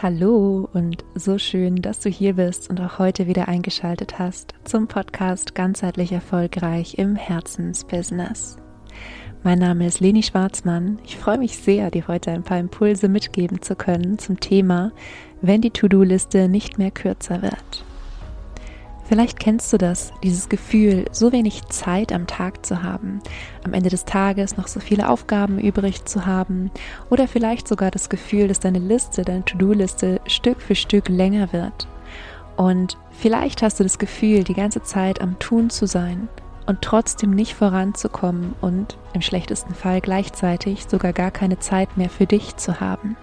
Hallo und so schön, dass du hier bist und auch heute wieder eingeschaltet hast zum Podcast Ganzheitlich Erfolgreich im Herzensbusiness. Mein Name ist Leni Schwarzmann. Ich freue mich sehr, dir heute ein paar Impulse mitgeben zu können zum Thema, wenn die To-Do-Liste nicht mehr kürzer wird. Vielleicht kennst du das, dieses Gefühl, so wenig Zeit am Tag zu haben, am Ende des Tages noch so viele Aufgaben übrig zu haben oder vielleicht sogar das Gefühl, dass deine Liste, deine To-Do-Liste Stück für Stück länger wird. Und vielleicht hast du das Gefühl, die ganze Zeit am Tun zu sein und trotzdem nicht voranzukommen und im schlechtesten Fall gleichzeitig sogar gar keine Zeit mehr für dich zu haben.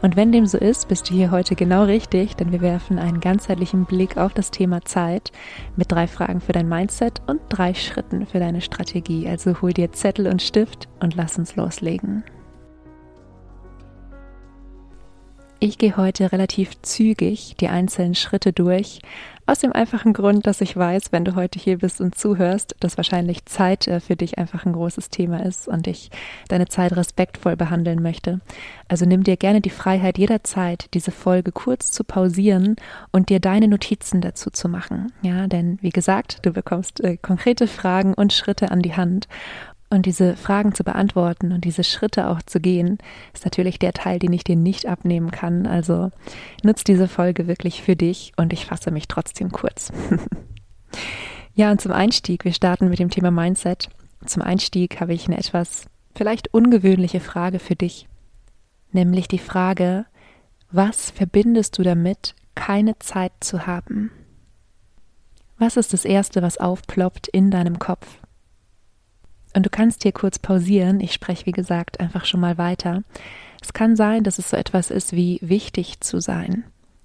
Und wenn dem so ist, bist du hier heute genau richtig, denn wir werfen einen ganzheitlichen Blick auf das Thema Zeit mit drei Fragen für dein Mindset und drei Schritten für deine Strategie. Also hol dir Zettel und Stift und lass uns loslegen. Ich gehe heute relativ zügig die einzelnen Schritte durch, aus dem einfachen Grund, dass ich weiß, wenn du heute hier bist und zuhörst, dass wahrscheinlich Zeit äh, für dich einfach ein großes Thema ist und ich deine Zeit respektvoll behandeln möchte. Also nimm dir gerne die Freiheit jederzeit, diese Folge kurz zu pausieren und dir deine Notizen dazu zu machen. Ja, denn wie gesagt, du bekommst äh, konkrete Fragen und Schritte an die Hand und diese Fragen zu beantworten und diese Schritte auch zu gehen, ist natürlich der Teil, den ich dir nicht abnehmen kann. Also nutz diese Folge wirklich für dich und ich fasse mich trotzdem kurz. ja, und zum Einstieg, wir starten mit dem Thema Mindset. Zum Einstieg habe ich eine etwas vielleicht ungewöhnliche Frage für dich, nämlich die Frage, was verbindest du damit, keine Zeit zu haben? Was ist das Erste, was aufploppt in deinem Kopf? Und du kannst hier kurz pausieren. Ich spreche, wie gesagt, einfach schon mal weiter. Es kann sein, dass es so etwas ist wie wichtig zu sein.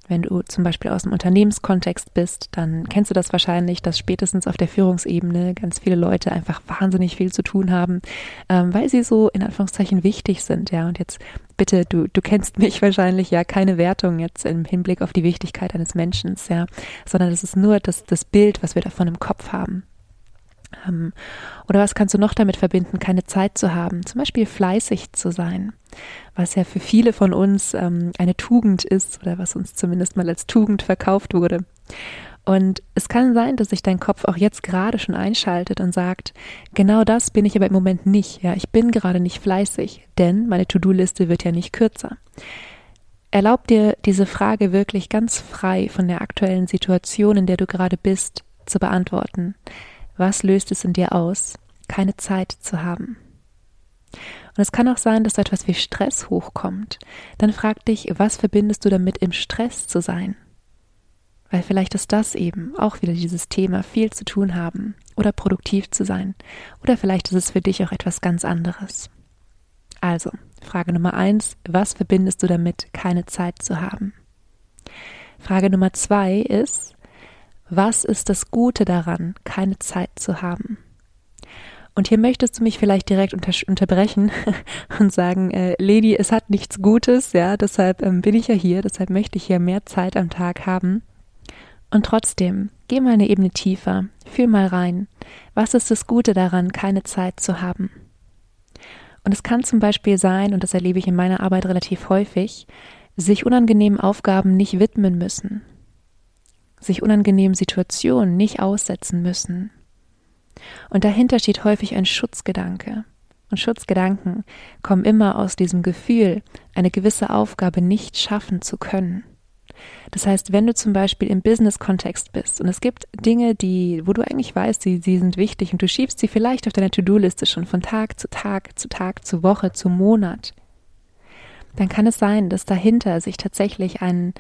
Wenn du zum Beispiel aus dem Unternehmenskontext bist, dann kennst du das wahrscheinlich, dass spätestens auf der Führungsebene ganz viele Leute einfach wahnsinnig viel zu tun haben, ähm, weil sie so in Anführungszeichen wichtig sind, ja. Und jetzt bitte, du, du kennst mich wahrscheinlich, ja, keine Wertung jetzt im Hinblick auf die Wichtigkeit eines Menschen, ja, sondern es ist nur das, das Bild, was wir davon im Kopf haben. Ähm, oder was kannst du noch damit verbinden, keine Zeit zu haben? Zum Beispiel fleißig zu sein, was ja für viele von uns ähm, eine Tugend ist oder was uns zumindest mal als Tugend verkauft wurde. Und es kann sein, dass sich dein Kopf auch jetzt gerade schon einschaltet und sagt, genau das bin ich aber im Moment nicht. Ja, ich bin gerade nicht fleißig, denn meine To-Do-Liste wird ja nicht kürzer. Erlaub dir diese Frage wirklich ganz frei von der aktuellen Situation, in der du gerade bist, zu beantworten. Was löst es in dir aus, keine Zeit zu haben? Und es kann auch sein, dass da etwas wie Stress hochkommt. Dann frag dich, was verbindest du damit, im Stress zu sein? Weil vielleicht ist das eben auch wieder dieses Thema, viel zu tun haben oder produktiv zu sein. Oder vielleicht ist es für dich auch etwas ganz anderes. Also, Frage Nummer eins, was verbindest du damit, keine Zeit zu haben? Frage Nummer zwei ist, was ist das Gute daran, keine Zeit zu haben? Und hier möchtest du mich vielleicht direkt unter unterbrechen und sagen, äh, Lady, es hat nichts Gutes, ja, deshalb ähm, bin ich ja hier, deshalb möchte ich hier mehr Zeit am Tag haben. Und trotzdem, geh mal eine Ebene tiefer, fühl mal rein. Was ist das Gute daran, keine Zeit zu haben? Und es kann zum Beispiel sein, und das erlebe ich in meiner Arbeit relativ häufig, sich unangenehmen Aufgaben nicht widmen müssen, sich unangenehmen Situationen nicht aussetzen müssen. Und dahinter steht häufig ein Schutzgedanke. Und Schutzgedanken kommen immer aus diesem Gefühl, eine gewisse Aufgabe nicht schaffen zu können. Das heißt, wenn du zum Beispiel im Business-Kontext bist und es gibt Dinge, die, wo du eigentlich weißt, sie, sie sind wichtig und du schiebst sie vielleicht auf deiner To-Do-Liste schon von Tag zu Tag, zu Tag, zu Woche, zu Monat, dann kann es sein, dass dahinter sich tatsächlich ein,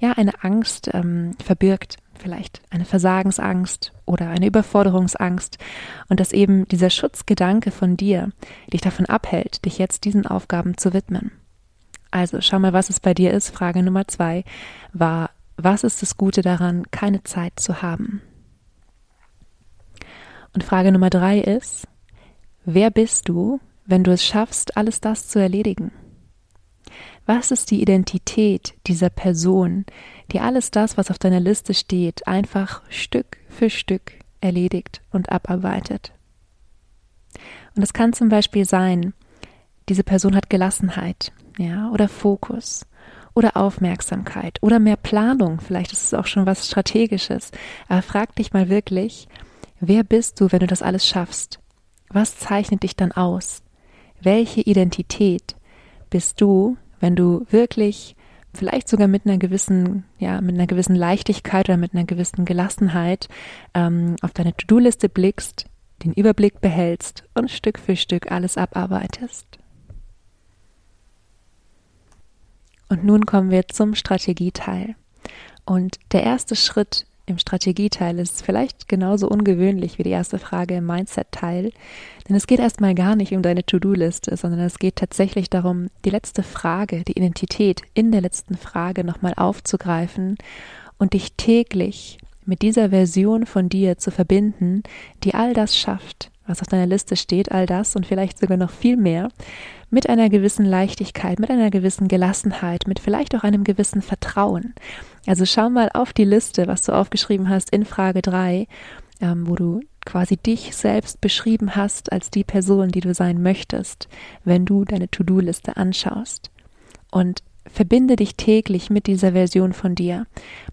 ja, eine Angst ähm, verbirgt, vielleicht eine Versagensangst oder eine Überforderungsangst und dass eben dieser Schutzgedanke von dir dich davon abhält, dich jetzt diesen Aufgaben zu widmen. Also schau mal, was es bei dir ist. Frage Nummer zwei war, was ist das Gute daran, keine Zeit zu haben? Und Frage Nummer drei ist, wer bist du, wenn du es schaffst, alles das zu erledigen? Was ist die Identität dieser Person, die alles das, was auf deiner Liste steht, einfach Stück für Stück erledigt und abarbeitet? Und es kann zum Beispiel sein, diese Person hat Gelassenheit, ja, oder Fokus oder Aufmerksamkeit oder mehr Planung. Vielleicht ist es auch schon was Strategisches. Aber frag dich mal wirklich, wer bist du, wenn du das alles schaffst? Was zeichnet dich dann aus? Welche Identität bist du, wenn du wirklich vielleicht sogar mit einer gewissen, ja, mit einer gewissen Leichtigkeit oder mit einer gewissen Gelassenheit ähm, auf deine To-Do-Liste blickst, den Überblick behältst und Stück für Stück alles abarbeitest. Und nun kommen wir zum Strategieteil. Und der erste Schritt im Strategieteil ist vielleicht genauso ungewöhnlich wie die erste Frage im Mindset-Teil, denn es geht erstmal gar nicht um deine To-Do-Liste, sondern es geht tatsächlich darum, die letzte Frage, die Identität in der letzten Frage nochmal aufzugreifen und dich täglich mit dieser Version von dir zu verbinden, die all das schafft, was auf deiner Liste steht, all das und vielleicht sogar noch viel mehr, mit einer gewissen Leichtigkeit, mit einer gewissen Gelassenheit, mit vielleicht auch einem gewissen Vertrauen. Also schau mal auf die Liste, was du aufgeschrieben hast in Frage 3, ähm, wo du quasi dich selbst beschrieben hast als die Person, die du sein möchtest, wenn du deine To-Do-Liste anschaust. Und verbinde dich täglich mit dieser Version von dir.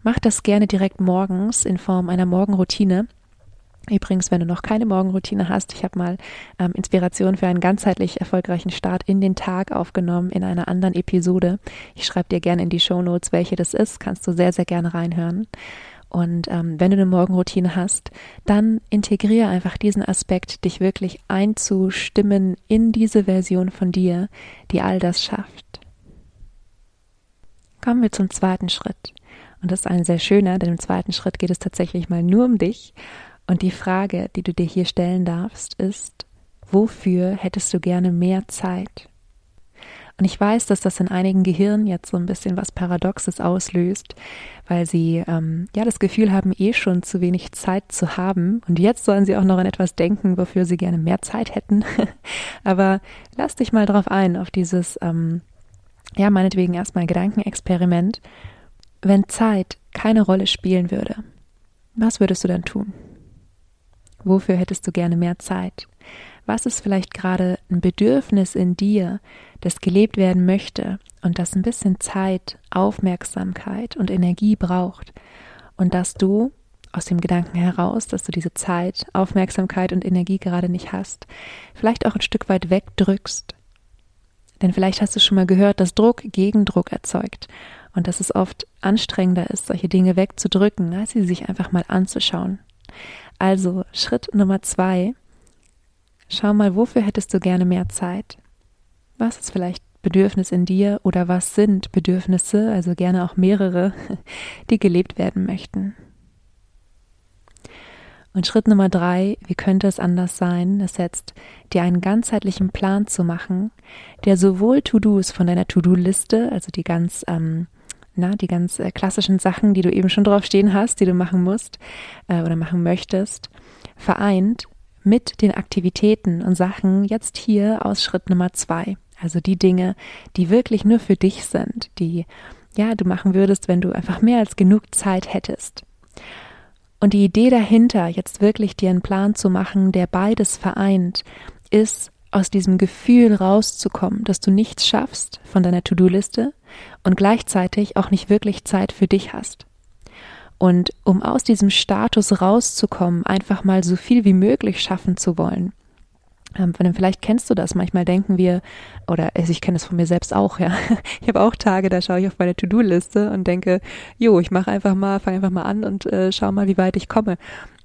Mach das gerne direkt morgens in Form einer Morgenroutine. Übrigens, wenn du noch keine Morgenroutine hast, ich habe mal ähm, Inspiration für einen ganzheitlich erfolgreichen Start in den Tag aufgenommen in einer anderen Episode. Ich schreibe dir gerne in die Show Notes, welche das ist. Kannst du sehr, sehr gerne reinhören. Und ähm, wenn du eine Morgenroutine hast, dann integriere einfach diesen Aspekt, dich wirklich einzustimmen in diese Version von dir, die all das schafft. Kommen wir zum zweiten Schritt. Und das ist ein sehr schöner, denn im zweiten Schritt geht es tatsächlich mal nur um dich und die Frage, die du dir hier stellen darfst, ist, wofür hättest du gerne mehr Zeit? Und ich weiß, dass das in einigen Gehirnen jetzt so ein bisschen was Paradoxes auslöst, weil sie ähm, ja das Gefühl haben, eh schon zu wenig Zeit zu haben. Und jetzt sollen sie auch noch an etwas denken, wofür sie gerne mehr Zeit hätten. Aber lass dich mal drauf ein, auf dieses, ähm, ja, meinetwegen erstmal Gedankenexperiment. Wenn Zeit keine Rolle spielen würde, was würdest du dann tun? Wofür hättest du gerne mehr Zeit? Was ist vielleicht gerade ein Bedürfnis in dir, das gelebt werden möchte und das ein bisschen Zeit, Aufmerksamkeit und Energie braucht und dass du aus dem Gedanken heraus, dass du diese Zeit, Aufmerksamkeit und Energie gerade nicht hast, vielleicht auch ein Stück weit wegdrückst. Denn vielleicht hast du schon mal gehört, dass Druck Gegendruck erzeugt und dass es oft anstrengender ist, solche Dinge wegzudrücken, als sie sich einfach mal anzuschauen. Also Schritt Nummer zwei. Schau mal, wofür hättest du gerne mehr Zeit? Was ist vielleicht Bedürfnis in dir oder was sind Bedürfnisse, also gerne auch mehrere, die gelebt werden möchten? Und Schritt Nummer drei, wie könnte es anders sein, ist jetzt, dir einen ganzheitlichen Plan zu machen, der sowohl To-Dos von deiner To-Do-Liste, also die ganz ähm, na, die ganz äh, klassischen Sachen, die du eben schon drauf stehen hast, die du machen musst äh, oder machen möchtest, vereint mit den Aktivitäten und Sachen jetzt hier aus Schritt Nummer zwei. Also die Dinge, die wirklich nur für dich sind, die ja du machen würdest, wenn du einfach mehr als genug Zeit hättest. Und die Idee dahinter, jetzt wirklich dir einen Plan zu machen, der beides vereint, ist aus diesem Gefühl rauszukommen, dass du nichts schaffst von deiner To-Do-Liste und gleichzeitig auch nicht wirklich Zeit für dich hast. Und um aus diesem Status rauszukommen, einfach mal so viel wie möglich schaffen zu wollen. Ähm, vielleicht kennst du das. Manchmal denken wir, oder also ich kenne es von mir selbst auch, ja. Ich habe auch Tage, da schaue ich auf meine To-Do-Liste und denke, jo, ich mache einfach mal, fange einfach mal an und äh, schau mal, wie weit ich komme.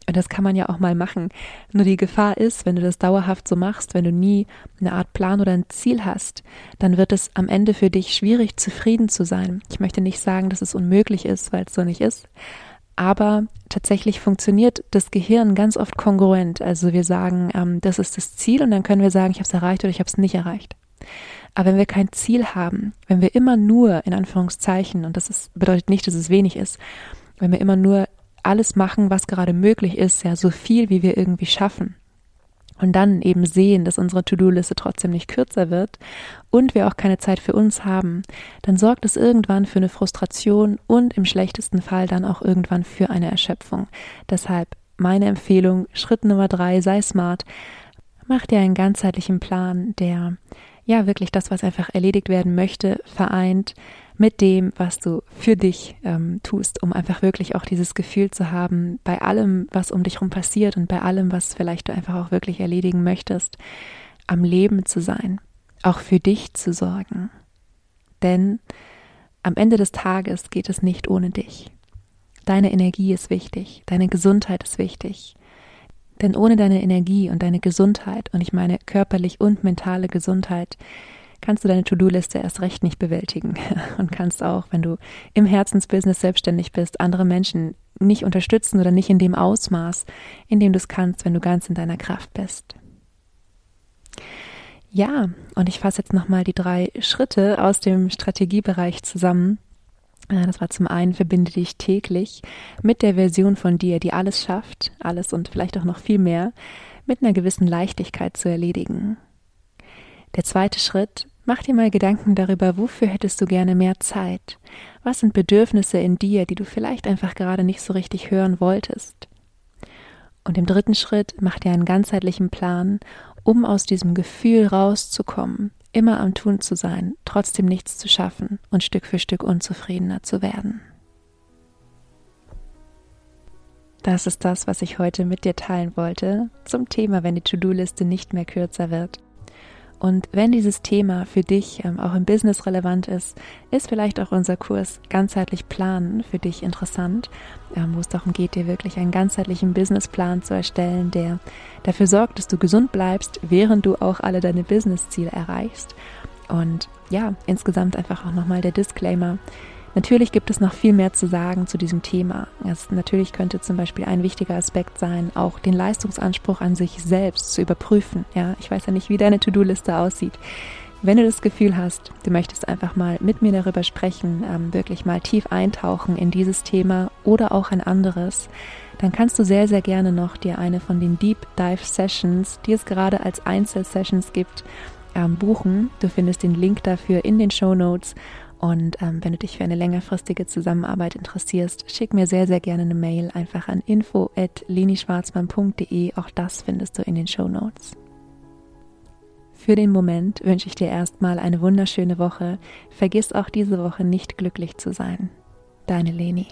Und das kann man ja auch mal machen. Nur die Gefahr ist, wenn du das dauerhaft so machst, wenn du nie eine Art Plan oder ein Ziel hast, dann wird es am Ende für dich schwierig, zufrieden zu sein. Ich möchte nicht sagen, dass es unmöglich ist, weil es so nicht ist. Aber tatsächlich funktioniert das Gehirn ganz oft kongruent. Also wir sagen, ähm, das ist das Ziel und dann können wir sagen, ich habe es erreicht oder ich habe es nicht erreicht. Aber wenn wir kein Ziel haben, wenn wir immer nur in Anführungszeichen, und das ist, bedeutet nicht, dass es wenig ist, wenn wir immer nur alles machen, was gerade möglich ist, ja, so viel wie wir irgendwie schaffen. Und dann eben sehen, dass unsere To-Do-Liste trotzdem nicht kürzer wird und wir auch keine Zeit für uns haben, dann sorgt es irgendwann für eine Frustration und im schlechtesten Fall dann auch irgendwann für eine Erschöpfung. Deshalb meine Empfehlung, Schritt Nummer drei, sei smart, mach dir einen ganzheitlichen Plan, der ja wirklich das, was einfach erledigt werden möchte, vereint mit dem, was du für dich ähm, tust, um einfach wirklich auch dieses Gefühl zu haben, bei allem, was um dich herum passiert und bei allem, was vielleicht du einfach auch wirklich erledigen möchtest, am Leben zu sein, auch für dich zu sorgen. Denn am Ende des Tages geht es nicht ohne dich. Deine Energie ist wichtig, deine Gesundheit ist wichtig. Denn ohne deine Energie und deine Gesundheit, und ich meine körperlich und mentale Gesundheit, kannst du deine To-Do-Liste erst recht nicht bewältigen und kannst auch, wenn du im Herzensbusiness selbstständig bist, andere Menschen nicht unterstützen oder nicht in dem Ausmaß, in dem du es kannst, wenn du ganz in deiner Kraft bist. Ja, und ich fasse jetzt nochmal die drei Schritte aus dem Strategiebereich zusammen. Äh, das war zum einen, verbinde dich täglich mit der Version von dir, die alles schafft, alles und vielleicht auch noch viel mehr, mit einer gewissen Leichtigkeit zu erledigen. Der zweite Schritt, mach dir mal Gedanken darüber, wofür hättest du gerne mehr Zeit? Was sind Bedürfnisse in dir, die du vielleicht einfach gerade nicht so richtig hören wolltest? Und im dritten Schritt, mach dir einen ganzheitlichen Plan um aus diesem Gefühl rauszukommen, immer am Tun zu sein, trotzdem nichts zu schaffen und Stück für Stück unzufriedener zu werden. Das ist das, was ich heute mit dir teilen wollte zum Thema, wenn die To-Do-Liste nicht mehr kürzer wird. Und wenn dieses Thema für dich ähm, auch im Business relevant ist, ist vielleicht auch unser Kurs ganzheitlich planen für dich interessant, ähm, wo es darum geht, dir wirklich einen ganzheitlichen Businessplan zu erstellen, der dafür sorgt, dass du gesund bleibst, während du auch alle deine Businessziele erreichst. Und ja, insgesamt einfach auch nochmal der Disclaimer. Natürlich gibt es noch viel mehr zu sagen zu diesem Thema. Es, natürlich könnte zum Beispiel ein wichtiger Aspekt sein, auch den Leistungsanspruch an sich selbst zu überprüfen. Ja, ich weiß ja nicht, wie deine To-Do-Liste aussieht. Wenn du das Gefühl hast, du möchtest einfach mal mit mir darüber sprechen, ähm, wirklich mal tief eintauchen in dieses Thema oder auch ein anderes, dann kannst du sehr, sehr gerne noch dir eine von den Deep Dive Sessions, die es gerade als Einzelsessions gibt, ähm, buchen. Du findest den Link dafür in den Show Notes und ähm, wenn du dich für eine längerfristige Zusammenarbeit interessierst, schick mir sehr, sehr gerne eine Mail einfach an info.lenischwarzmann.de. Auch das findest du in den Show Notes. Für den Moment wünsche ich dir erstmal eine wunderschöne Woche. Vergiss auch diese Woche nicht glücklich zu sein. Deine Leni.